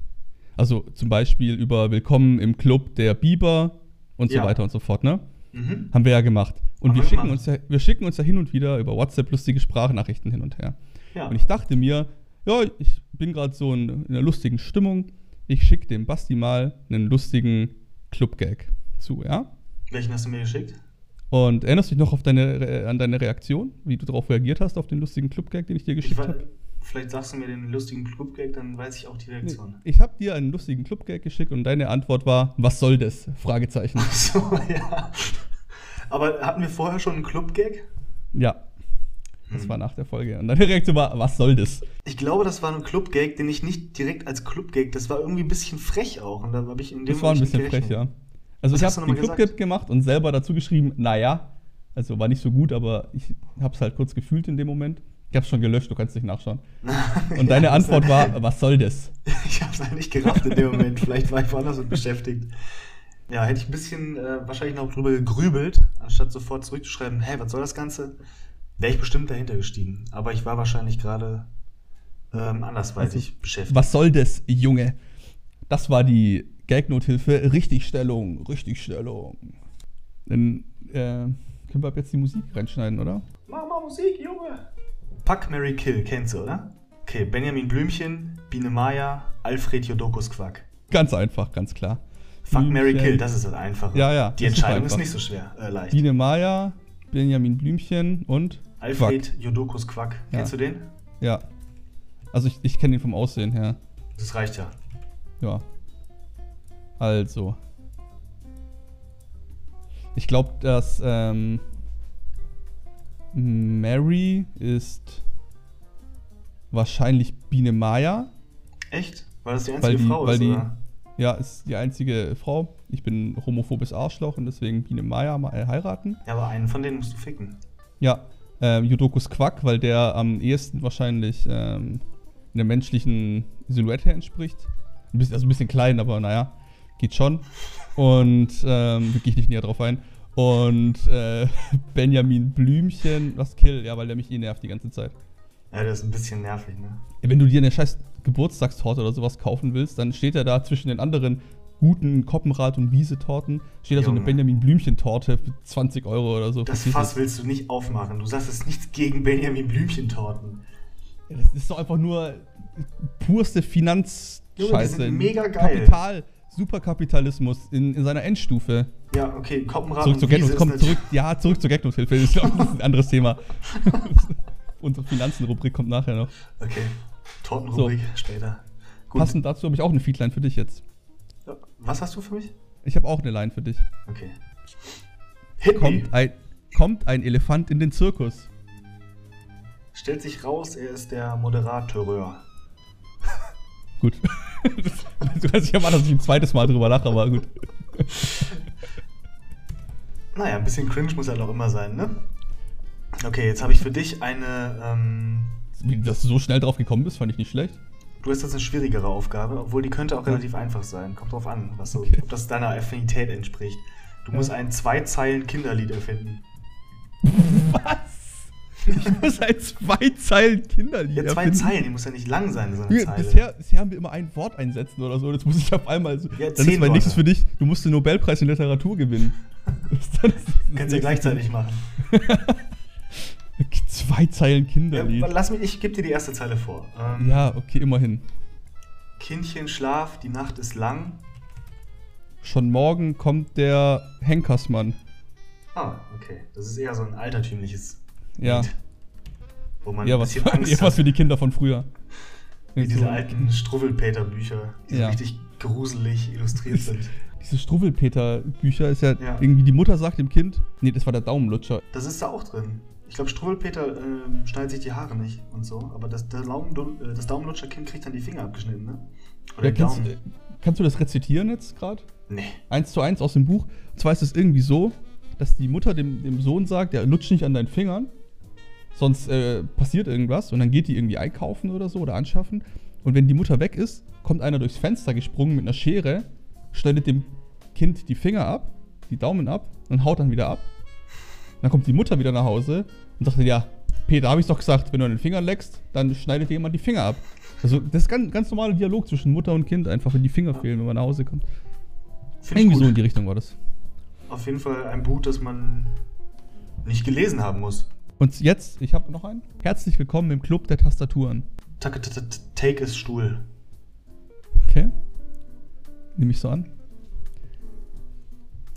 Also zum Beispiel über Willkommen im Club der Biber und so Ja. weiter und so fort, ne? Mhm. Haben wir ja gemacht. Und Haben wir schicken, gemacht. uns ja, wir schicken uns ja hin und wieder über WhatsApp lustige Sprachnachrichten hin und her. Ja. Und ich dachte mir, ja, ich bin gerade so in, in einer lustigen Stimmung. Ich schicke dem Basti mal einen lustigen Club-Gag zu, ja? Welchen hast du mir geschickt? Und erinnerst du dich noch auf deine, Re- an deine Reaktion, wie du darauf reagiert hast, auf den lustigen Club-Gag, den ich dir geschickt habe? Vielleicht sagst du mir den lustigen Club-Gag, dann weiß ich auch die Reaktion. Ich habe dir einen lustigen Club-Gag geschickt und deine Antwort war, was soll das? Fragezeichen. Ach so, ja. Aber hatten wir vorher schon einen Club-Gag? Ja. Das Hm. war nach der Folge. Und deine Reaktion war, was soll das? Ich glaube, das war ein Club-Gag, den ich nicht direkt als Club-Gag, das war irgendwie ein bisschen frech auch. Und da habe ich in dem Das war ein bisschen frech, ja. Also Was ich habe den nochmal Club-Gag gemacht und selber dazu geschrieben, naja. Also war nicht so gut, aber ich habe es halt kurz gefühlt in dem Moment. Ich habe es schon gelöscht, du kannst nicht nachschauen. Und deine Ja, Antwort war, was soll das? Ich habe es halt nicht gerafft in dem Moment. Vielleicht war ich woanders mit beschäftigt. Ja, hätte ich ein bisschen äh, wahrscheinlich noch drüber gegrübelt, anstatt sofort zurückzuschreiben, hey, was soll das Ganze? Wäre ich bestimmt dahinter gestiegen. Aber ich war wahrscheinlich gerade ähm, andersweitig beschäftigt. Was soll das, Junge? Das war die Gag-Nothilfe. Richtigstellung, Richtigstellung. Dann äh, können wir ab jetzt die Musik reinschneiden, oder? Mach mal Musik, Junge! Fuck, Mary Kill, kennst du, oder? Okay, Benjamin Blümchen, Biene Maya, Alfred Jodokus Quack. Ganz einfach, ganz klar. Fuck, Mary Blümchen, Kill, das ist das Einfache. Ja, ja, Die ist Entscheidung ist, einfach. nicht so schwer, äh, leicht. Biene Maya, Benjamin Blümchen und Alfred Quack. Jodokus Quack. Ja. Kennst du den? Ja. Also ich, ich kenne ihn vom Aussehen her. Das reicht ja. Ja. Also. Ich glaube, dass ähm, Mary ist wahrscheinlich Biene Maya. Echt? Weil das die einzige die, Frau ist, die, oder? ja, ist die einzige Frau. Ich bin homophobes Arschloch und deswegen Biene Maya mal heiraten. Ja, aber einen von denen musst du ficken. Ja, ähm, Jodokus Quack, weil der am ehesten wahrscheinlich ähm, einer menschlichen Silhouette entspricht. Ein bisschen, also ein bisschen klein, aber naja, geht schon. Und ähm, gehe ich nicht näher drauf ein. Und äh, Benjamin Blümchen, was Kill, ja, weil der mich eh nervt die ganze Zeit. Ja, das ist ein bisschen nervig, ne? Wenn du dir eine scheiß Geburtstagstorte oder sowas kaufen willst, dann steht er da zwischen den anderen guten Koppenrad- und Wiese-Torten, steht da so eine Junge. Benjamin Blümchen-Torte für 20 Euro oder so. Das? Fass willst du nicht aufmachen. Du sagst, es nichts gegen Benjamin Blümchentorten. Ja, Das ist doch einfach nur purste Finanzscheiße. Junge, die sind mega geil. Kapital, Superkapitalismus in, in seiner Endstufe. Ja, okay, Koppenrad Zurück und zur Wiese Gag ist komm, natürlich- zurück, ja, zurück zur Gagnothilfe. Ich glaube, das ist ein anderes Thema. Unsere Finanzenrubrik kommt nachher noch. Okay, Tortenrubrik später. Gut. Passend dazu habe ich auch eine Feedline für dich jetzt. Was hast du für mich? Ich habe auch eine Line für dich. Okay. Hit me. Kommt ein, kommt ein Elefant in den Zirkus. Stellt sich raus, er ist der Moderateur. Gut. du dich ja mal, dass ich ein zweites Mal drüber lache, aber gut. Naja, ein bisschen cringe muss halt auch immer sein, ne? Okay, jetzt habe ich für dich eine. Ähm, Wie, dass du so schnell drauf gekommen bist, fand ich nicht schlecht. du hast jetzt eine schwierigere Aufgabe, obwohl die könnte auch relativ einfach sein. Kommt drauf an, was so, Okay. ob das deiner Affinität entspricht. Du Ja. musst ein zwei Zeilen Kinderlied erfinden. Was? Ich muss ein zwei Zeilen Kinderlied Ja, zwei erfinden. Zeilen, die muss ja nicht lang sein, so eine Ja, Zeile. bisher, bisher haben wir immer ein Wort einsetzen oder so. Jetzt muss ich auf einmal so. Ja, dann ist mein nächstes für dich, du musst den Nobelpreis in Literatur gewinnen. Das das das Kannst ja nächste. gleichzeitig machen. Zwei Zeilen Ja, Kinderlied. lass mich, ich gebe dir die erste Zeile vor. Ähm, Ja, okay, immerhin. Kindchen, schlaf, die Nacht ist lang. Schon morgen kommt der Henkersmann. Ah, okay. Das ist eher so ein altertümliches Ja. Wo man Ja, ein was, bisschen Angst ja, was für die Kinder von früher. Wie diese So- alten Struwwelpeter-Bücher, die so Ja. richtig gruselig illustriert sind. Diese Struwwelpeter-Bücher ist ja, Ja. irgendwie die Mutter sagt dem Kind, nee, das war der Daumenlutscher. Das ist da auch drin. Ich glaube, Struwwelpeter ähm, schneidet sich die Haare nicht und so, aber das, der äh, das Daumenlutscherkind kriegt dann die Finger abgeschnitten, ne? Oder Ja, kannst, Daumen. äh, kannst du das rezitieren jetzt gerade? Nee. Eins zu eins aus dem Buch. Und zwar ist es irgendwie so, dass die Mutter dem, dem Sohn sagt, ja, lutsch nicht an deinen Fingern, sonst äh, passiert irgendwas. Und dann geht die irgendwie einkaufen oder so oder anschaffen. Und wenn die Mutter weg ist, kommt einer durchs Fenster gesprungen mit einer Schere, schneidet dem Kind die Finger ab, die Daumen ab und haut dann wieder ab. Dann kommt die Mutter wieder nach Hause und sagt, ja, Peter, habe ich doch gesagt, wenn du an den Fingern leckst, dann schneidet dir jemand die Finger ab. Also das ist ganz, ganz normaler Dialog zwischen Mutter und Kind, einfach wenn die Finger fehlen, wenn man nach Hause kommt. Find Irgendwie so in die Richtung war das. Auf jeden Fall ein Buch, das man nicht gelesen haben muss. Und jetzt, ich habe noch einen. Herzlich willkommen im Club der Tastaturen. Tak- tak- tak- Take ist Stuhl. Okay. Nehme ich so an.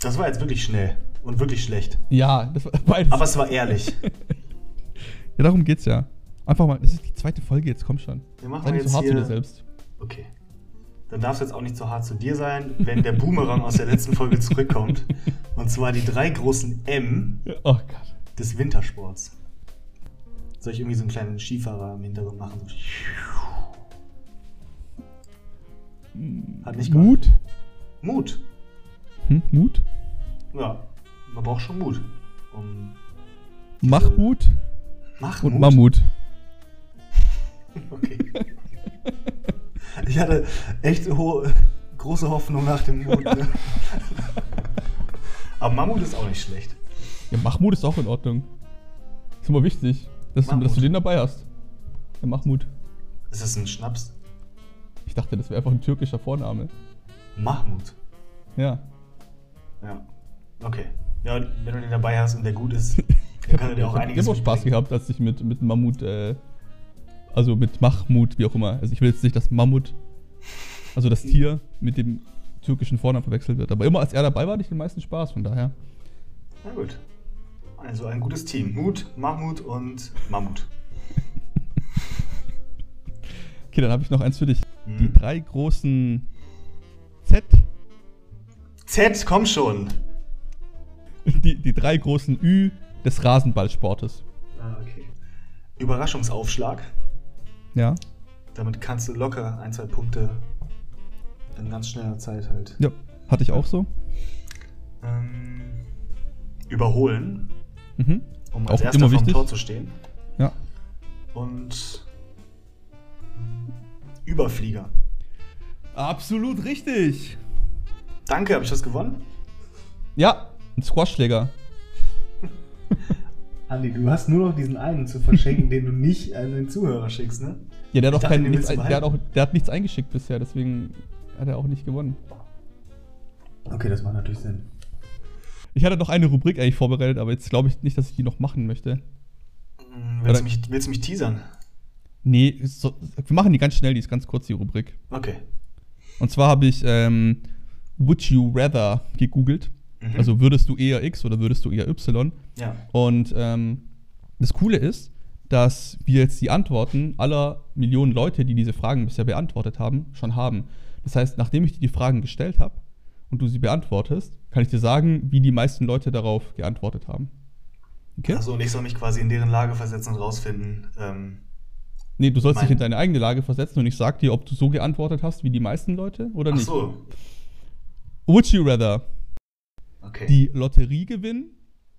Das war jetzt wirklich schnell und wirklich schlecht. Ja, das war beides. Aber es war ehrlich. ja, darum geht's ja. Einfach mal, das ist die zweite Folge jetzt, komm schon. Wir machen Sei nicht jetzt so hart zu dir selbst. Okay. Dann darf es jetzt auch nicht so hart zu dir sein, wenn der Boomerang aus der letzten Folge zurückkommt. Und zwar die drei großen M Oh Gott. Des Wintersports. Soll ich irgendwie so einen kleinen Skifahrer im Hintergrund machen? Hat nicht geholfen. Mut? Mut. Hm? Mut? Ja, man braucht schon Mut. Um Machmut Mach und Mut. Mammut. Okay. Ich hatte echt hohe, große Hoffnung nach dem Mut. Ne? Aber Mammut ist auch nicht schlecht. Ja, Machmut ist auch in Ordnung. Ist immer wichtig, dass, du, dass du den dabei hast. Der Mahmut. Ist das ein Schnaps? Ich dachte, das wäre einfach ein türkischer Vorname. Mahmut. Ja. Ja. Okay. Ja, wenn du den dabei hast und der gut ist, Ich dann kann er habe dir auch einiges immer Spaß gehabt, als ich mit, mit Mammut, äh, also mit Mahmut, wie auch immer. Also ich will jetzt nicht, dass Mammut, also das Tier, mit dem türkischen Vornamen verwechselt wird. Aber immer als er dabei war, hatte ich den meisten Spaß, von daher. Na gut. Also ein gutes Team. Mut, Mahmut und Mammut. Okay, dann habe ich noch eins für dich. Mhm. Die drei großen Z, Z, komm schon. die, die drei großen Ü des Rasenballsportes. Ah, okay. Überraschungsaufschlag. Ja. Damit kannst du locker ein, zwei Punkte in ganz schneller Zeit halt. Ja, hatte ich auch so. Ähm, überholen, Mhm. um als Auch erster immer wichtig. Tor zu stehen. Ja. Und Überflieger. Absolut richtig. Danke, habe ich das gewonnen? Ja, ein Squashschläger. Andi, du hast nur noch diesen einen zu verschenken, den du nicht an den Zuhörer schickst, ne? Ja, der hat, dachte, kein, den nichts, der, hat auch, der hat nichts eingeschickt bisher, deswegen hat er auch nicht gewonnen. Okay, das macht natürlich Sinn. Ich hatte noch eine Rubrik eigentlich vorbereitet, aber jetzt glaube ich nicht, dass ich die noch machen möchte. Hm, Willst, du mich, willst du mich teasern? Nee, so, wir machen die ganz schnell, die ist ganz kurz, die Rubrik. Okay. Und zwar habe ich ähm, Would You Rather gegoogelt. Mhm. Also würdest du eher X oder würdest du eher Y? Ja. Und ähm, das Coole ist, dass wir jetzt die Antworten aller Millionen Leute, die diese Fragen bisher beantwortet haben, schon haben. Das heißt, nachdem ich dir die Fragen gestellt habe und du sie beantwortest, kann ich dir sagen, wie die meisten Leute darauf geantwortet haben. Okay? Achso, und ich soll mich quasi in deren Lage versetzen und rausfinden. Ähm, nee, du sollst dich in deine eigene Lage versetzen und ich sag dir, ob du so geantwortet hast wie die meisten Leute oder ach nicht. so. Would you rather Okay. die Lotterie gewinnen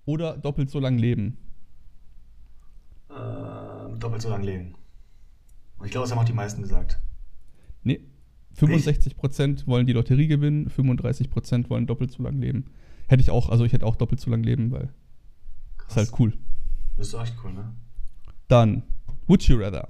oder doppelt so lang leben? äh, doppelt so lang leben. Und ich glaube, das haben auch die meisten gesagt. Nee. 65% wollen die Lotterie gewinnen, 35% wollen doppelt so lang leben. Hätte ich auch, also ich hätte auch doppelt so lang leben, weil Krass. ist halt cool. Das ist echt cool, ne? Dann, would you rather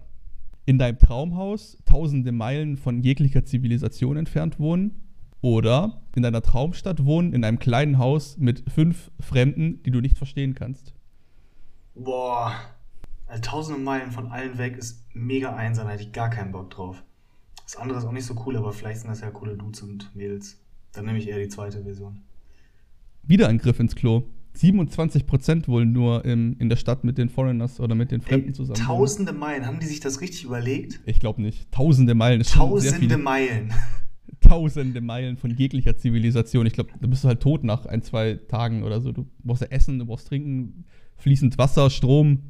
in deinem Traumhaus tausende Meilen von jeglicher Zivilisation entfernt wohnen oder in deiner Traumstadt wohnen, in einem kleinen Haus mit fünf Fremden, die du nicht verstehen kannst? Boah. Also tausende Meilen von allen weg ist mega einsam, da hätte ich gar keinen Bock drauf. Das andere ist auch nicht so cool, aber vielleicht sind das ja coole Dudes und Mädels. Dann nehme ich eher die zweite Version. Wieder ein Griff ins Klo. 27% wollen nur im, in der Stadt mit den Foreigners oder mit den Fremden Ey, zusammen. tausende Meilen, haben die sich das richtig überlegt? Ich glaube nicht. Tausende Meilen ist Tausende. Meilen. Tausende Meilen von jeglicher Zivilisation. Ich glaube, da bist du halt tot nach ein, zwei Tagen oder so. Du brauchst ja Essen, du brauchst Trinken, fließend Wasser, Strom.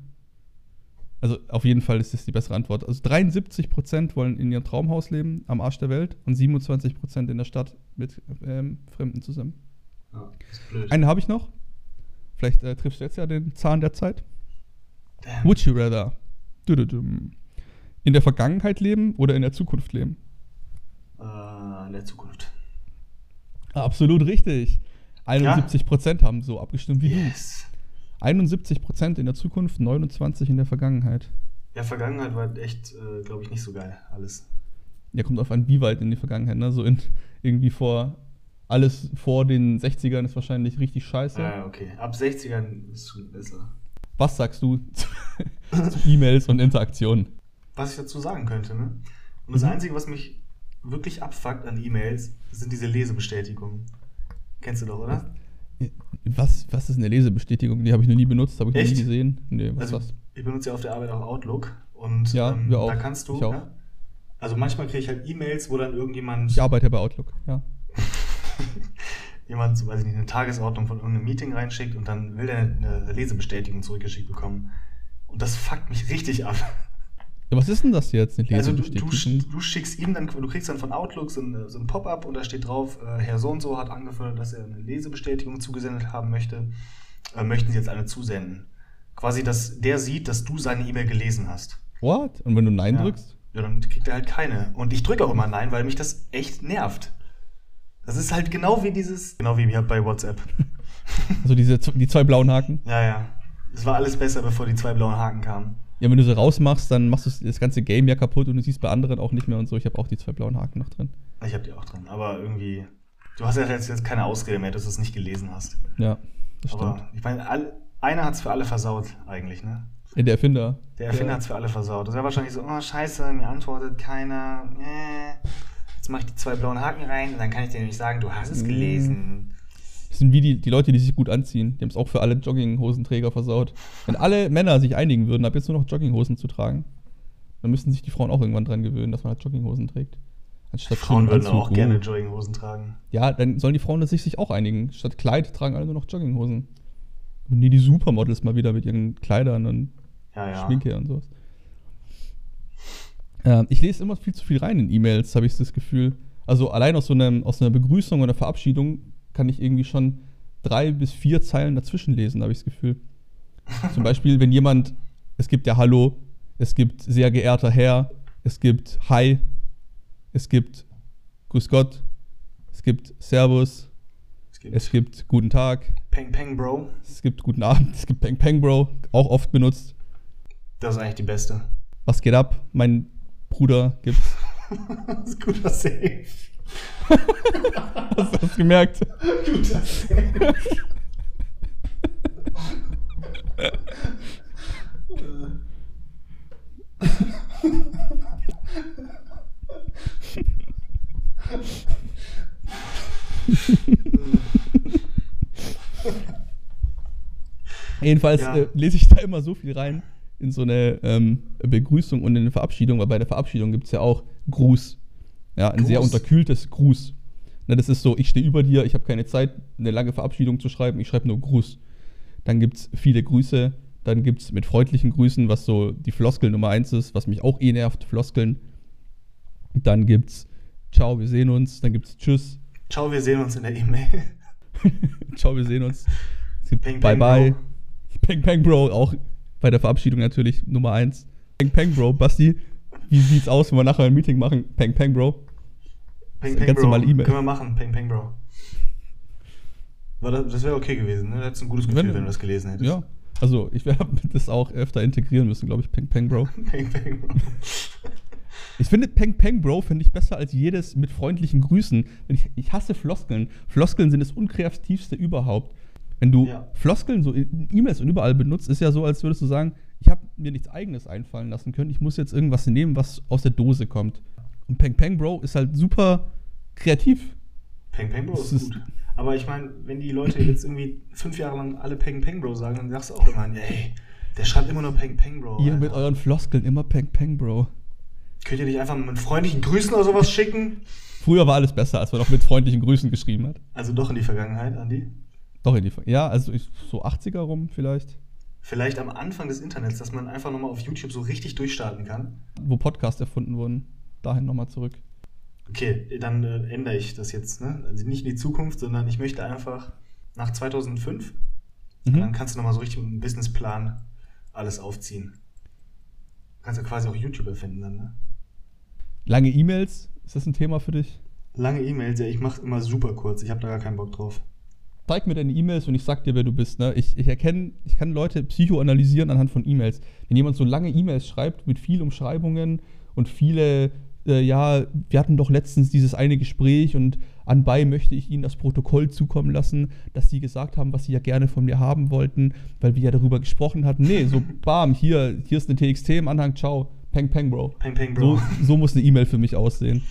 Also auf jeden Fall ist das die bessere Antwort. Also 73% wollen in ihrem Traumhaus leben, am Arsch der Welt, und 27% in der Stadt mit ähm, Fremden zusammen. Ja. Einen habe ich noch. Vielleicht äh, triffst du jetzt ja den Zahn der Zeit. Damn. Would you rather in der Vergangenheit leben oder in der Zukunft leben? Äh, in der Zukunft. Absolut richtig. 71% haben so abgestimmt wie Yes. 71% in der Zukunft, 29% in der Vergangenheit. Ja, Vergangenheit war echt, äh, glaube ich, nicht so geil, alles. Ja, kommt auf an, wie weit in die Vergangenheit, ne? So in, irgendwie vor, alles vor den 60ern ist wahrscheinlich richtig scheiße. Ja, okay. Ab 60ern ist schon besser. Was sagst du zu, zu E-Mails und Interaktionen? Was ich dazu sagen könnte, ne? Und das Mhm. Einzige, was mich wirklich abfuckt an E-Mails, sind diese Lesebestätigungen. Kennst du doch, oder? Was, was ist eine Lesebestätigung? Die habe ich noch nie benutzt, habe ich noch Echt? nie gesehen. Nee, was Also, das? ich benutze ja auf der Arbeit auch Outlook. Und Ja, ähm, wir auch. da kannst du. Ne? Also manchmal kriege ich halt E-Mails, wo dann irgendjemand, Ich arbeite ja bei Outlook, ja. jemand, so weiß ich nicht, eine Tagesordnung von irgendeinem Meeting reinschickt und dann will der eine Lesebestätigung zurückgeschickt bekommen. Und das fuckt mich richtig ab. Ja. Was ist denn das jetzt, eine Also du, du, du schickst ihm dann, du kriegst dann von Outlook so ein, so ein Pop-up und da steht drauf, äh, Herr so und so hat angefordert, dass er eine Lesebestätigung zugesendet haben möchte. Äh, möchten Sie jetzt eine zusenden? Quasi, dass der sieht, dass du seine E-Mail gelesen hast. What? Und wenn du Nein Ja. drückst? Ja, dann kriegt er halt keine. Und ich drücke auch immer Nein, weil mich das echt nervt. Das ist halt genau wie dieses, genau wie bei WhatsApp. Also diese, die zwei blauen Haken? Ja, ja. Es war alles besser, bevor die zwei blauen Haken kamen. Ja, wenn du sie rausmachst, dann machst du das ganze Game ja kaputt und du siehst bei anderen auch nicht mehr und so. Ich habe auch die zwei blauen Haken noch drin. Ich habe die auch drin. Aber irgendwie, du hast ja jetzt, jetzt keine Ausrede mehr, dass du es nicht gelesen hast. Ja, das stimmt. Aber ich meine, all, einer hat es für alle versaut, eigentlich, ne? Ja, der Erfinder. Der Erfinder hat es für alle versaut. Das wäre wahrscheinlich so, oh scheiße, mir antwortet keiner. Äh, jetzt mache ich die zwei blauen Haken rein und dann kann ich dir nämlich sagen, du hast es Mm. gelesen. Das sind wie die, die Leute, die sich gut anziehen. Die haben es auch für alle Jogginghosenträger versaut. Wenn alle Männer sich einigen würden, ab jetzt nur noch Jogginghosen zu tragen, dann müssten sich die Frauen auch irgendwann dran gewöhnen, dass man halt Jogginghosen trägt. Anstatt Frauen würden auch gerne Jogginghosen tragen. Ja, dann sollen die Frauen sich, sich auch einigen. Statt Kleid tragen alle nur noch Jogginghosen. Und nie die Supermodels mal wieder mit ihren Kleidern und Ja, ja. Schminke und sowas. Ähm, ich lese immer viel zu viel rein in E-Mails, habe ich das Gefühl. Also allein aus so einem, aus einer Begrüßung oder Verabschiedung kann ich irgendwie schon drei bis vier Zeilen dazwischen lesen, habe ich das Gefühl. Zum Beispiel, wenn jemand, es gibt ja Hallo, es gibt sehr geehrter Herr, es gibt Hi, es gibt Grüß Gott, es gibt Servus, Es gibt, es gibt Guten Tag, Peng Peng Bro. es gibt Guten Abend, es gibt Peng Peng Bro, auch oft benutzt. Das ist eigentlich die beste. Was geht ab? Mein Bruder gibt's. das ist guter Safe. Hast du das gemerkt? Safe. Jedenfalls Ja. äh, lese ich da immer so viel rein in so eine ähm, Begrüßung und in eine Verabschiedung, weil bei der Verabschiedung gibt es ja auch Gruß. Ja, ein sehr Gruß. unterkühltes Gruß. Na, das ist so, ich stehe über dir, ich habe keine Zeit, eine lange Verabschiedung zu schreiben, ich schreibe nur Gruß. Dann gibt es viele Grüße, dann gibt es mit freundlichen Grüßen, was so die Floskel Nummer eins ist, was mich auch eh nervt, Floskeln. Dann gibt es Ciao, wir sehen uns, dann gibt es Tschüss, Ciao, wir sehen uns in der E-Mail. Ciao, wir sehen uns. Es gibt Peng, Bye peng, Bye. Bro. Peng Peng Bro, auch bei der Verabschiedung natürlich Nummer eins. Peng Peng Bro, Basti, wie sieht's aus, wenn wir nachher ein Meeting machen? Peng Peng Bro. Peng Peng ganz Bro. E-Mail. Können wir machen, Peng Peng Bro. War das das wäre okay gewesen, ne? Du hättest ein gutes Gefühl, Wenn- wenn, du das gelesen hättest. Ja, also ich werde das auch öfter integrieren müssen, glaube ich, Peng Peng Bro. Peng Peng Bro. Ich finde Peng Peng Bro finde ich besser als jedes mit freundlichen Grüßen. Ich, ich hasse Floskeln. Floskeln sind das unkreativste überhaupt. Wenn du Ja. Floskeln so in E-Mails und überall benutzt, ist ja so, als würdest du sagen, ich habe mir nichts eigenes einfallen lassen können. Ich muss jetzt irgendwas nehmen, was aus der Dose kommt. Und Peng Peng Bro ist halt super kreativ. Peng Peng Bro ist ist- gut. Aber ich meine, wenn die Leute jetzt irgendwie fünf Jahre lang alle Peng Peng Bro sagen, dann sagst du auch immer, ey, der schreibt immer nur Peng Peng Bro. Ihr Alter. mit euren Floskeln immer Peng Peng Bro. Könnt ihr nicht einfach mit freundlichen Grüßen oder sowas schicken? Früher war alles besser, als man noch mit freundlichen Grüßen geschrieben hat. Also doch in die Vergangenheit, Andi. Doch in die Ja, also so 80er rum vielleicht. Vielleicht am Anfang des Internets, dass man einfach nochmal auf YouTube so richtig durchstarten kann. Wo Podcasts erfunden wurden. Dahin nochmal zurück. Okay, dann äh, ändere ich das jetzt. Ne? Also nicht in die Zukunft, sondern ich möchte einfach nach 2005. Und dann Mhm. kannst du nochmal so richtig mit einem Businessplan alles aufziehen. Du kannst ja quasi auch YouTube erfinden dann, ne? Lange E-Mails, ist das ein Thema für dich? Lange E-Mails, ja, ich mache immer super kurz. Ich habe da gar keinen Bock drauf. zeig mir deine E-Mails und ich sag dir, wer du bist. Ne? Ich, ich erkenne, ich kann Leute psychoanalysieren anhand von E-Mails. Wenn jemand so lange E-Mails schreibt mit viel Umschreibungen und viele, äh, ja, wir hatten doch letztens dieses eine Gespräch und anbei möchte ich Ihnen das Protokoll zukommen lassen, dass Sie gesagt haben, was Sie ja gerne von mir haben wollten, weil wir ja darüber gesprochen hatten. Nee, so bam, hier, hier ist eine TXT im Anhang, ciao, peng, peng, Bro. Peng, peng, Bro. So, so muss eine E-Mail für mich aussehen.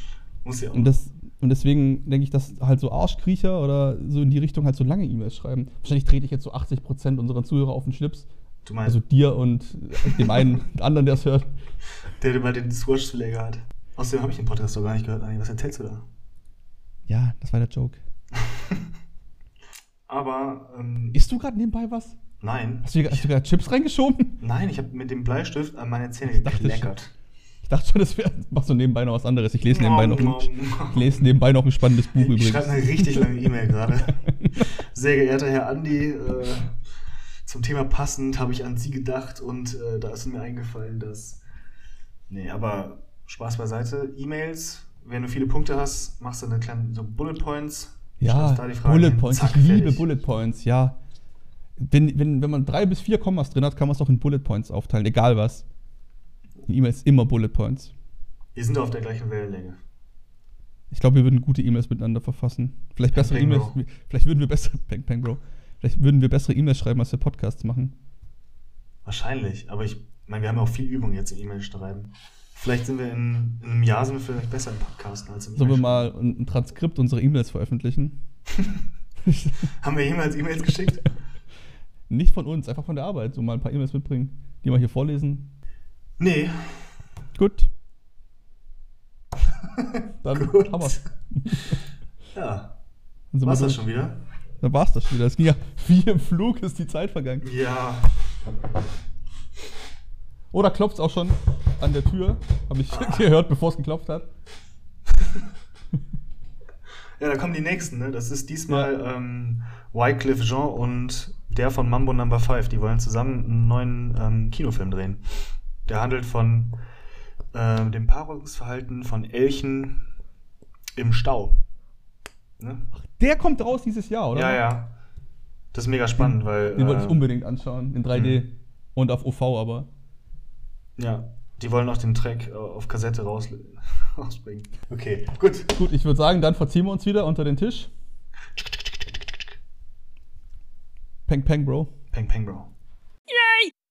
Muss ja auch. Und, das, und deswegen denke ich, dass halt so Arschkriecher oder so in die Richtung halt so lange E-Mails schreiben. Wahrscheinlich trete ich jetzt so 80% unserer Zuhörer auf den Schlips. du meinst, Also dir und dem einen anderen, der es hört. der, der mal den Swatch-Verleger hat. Außerdem habe ich den Podcast doch gar nicht gehört, Anni. Was erzählst du da? Ja, das war der Joke. Aber, ähm, Isst du gerade nebenbei was? nein. Hast du, hast du gerade Chips reingeschoben? Nein, ich habe mit dem Bleistift an meine Zähne Ich gekleckert. Ich dachte schon, das wäre. Machst du nebenbei noch was anderes. Ich lese nebenbei noch ein, ich nom. lese nebenbei noch ein spannendes Buch Ich übrigens. schreibe eine richtig lange E-Mail gerade. Sehr geehrter Herr Andi, äh, zum Thema passend habe ich an Sie gedacht und äh, da ist mir eingefallen, dass. Nee, aber Spaß beiseite. E-Mails, wenn du viele Punkte hast, machst du eine kleine so Bullet Points. Ja, Bullet Points. zack, ich liebe fertig. Bullet Points, ja. Wenn, wenn, wenn man drei bis vier Kommas drin hat, kann man es auch in Bullet Points aufteilen, egal was. Die E-Mail ist immer Bullet Points. Wir sind auf der gleichen Wellenlänge. Ich glaube, wir würden gute E-Mails miteinander verfassen. Vielleicht bessere E-Mails. Vielleicht würden wir bessere. Peng, peng, Bro. Vielleicht würden wir bessere E-Mails schreiben, als wir Podcasts machen. Wahrscheinlich, aber ich meine, wir haben ja auch viel Übung jetzt im E-Mail schreiben. Vielleicht sind wir in, in einem Jahr sind wir vielleicht besser im Podcasten als im Sollen wir mal ein, ein Transkript unserer E-Mails veröffentlichen? Haben wir jemals E-Mails geschickt? Nicht von uns, einfach von der Arbeit. So mal ein paar E-Mails mitbringen, die wir hier vorlesen. Nee. Gut. Dann Gut. haben wir's. Ja. Dann War's das schon wieder? Dann war's das schon wieder. Es ging ja wie im Flug, ist die Zeit vergangen. Ja. Oder klopft's auch schon an der Tür? Habe ich gehört, bevor es geklopft hat. Ja, da kommen die nächsten, ne? Das ist diesmal ähm, Wycliffe Jean und der von Mambo Number 5. Die wollen zusammen einen neuen ähm, Kinofilm drehen. Der handelt von ähm, dem Paarungsverhalten von Elchen im Stau. Ne? Der kommt raus dieses Jahr, oder? Ja, ja. Das ist mega spannend, weil. Den wollte ich äh, unbedingt anschauen. In 3D. Mhm. Und auf OV aber. Ja, die wollen auch den Track äh, auf Kassette raus, rausbringen. Okay, gut. Gut, ich würde sagen, dann verziehen wir uns wieder unter den Tisch. Peng, peng, Bro. Peng, peng, Bro.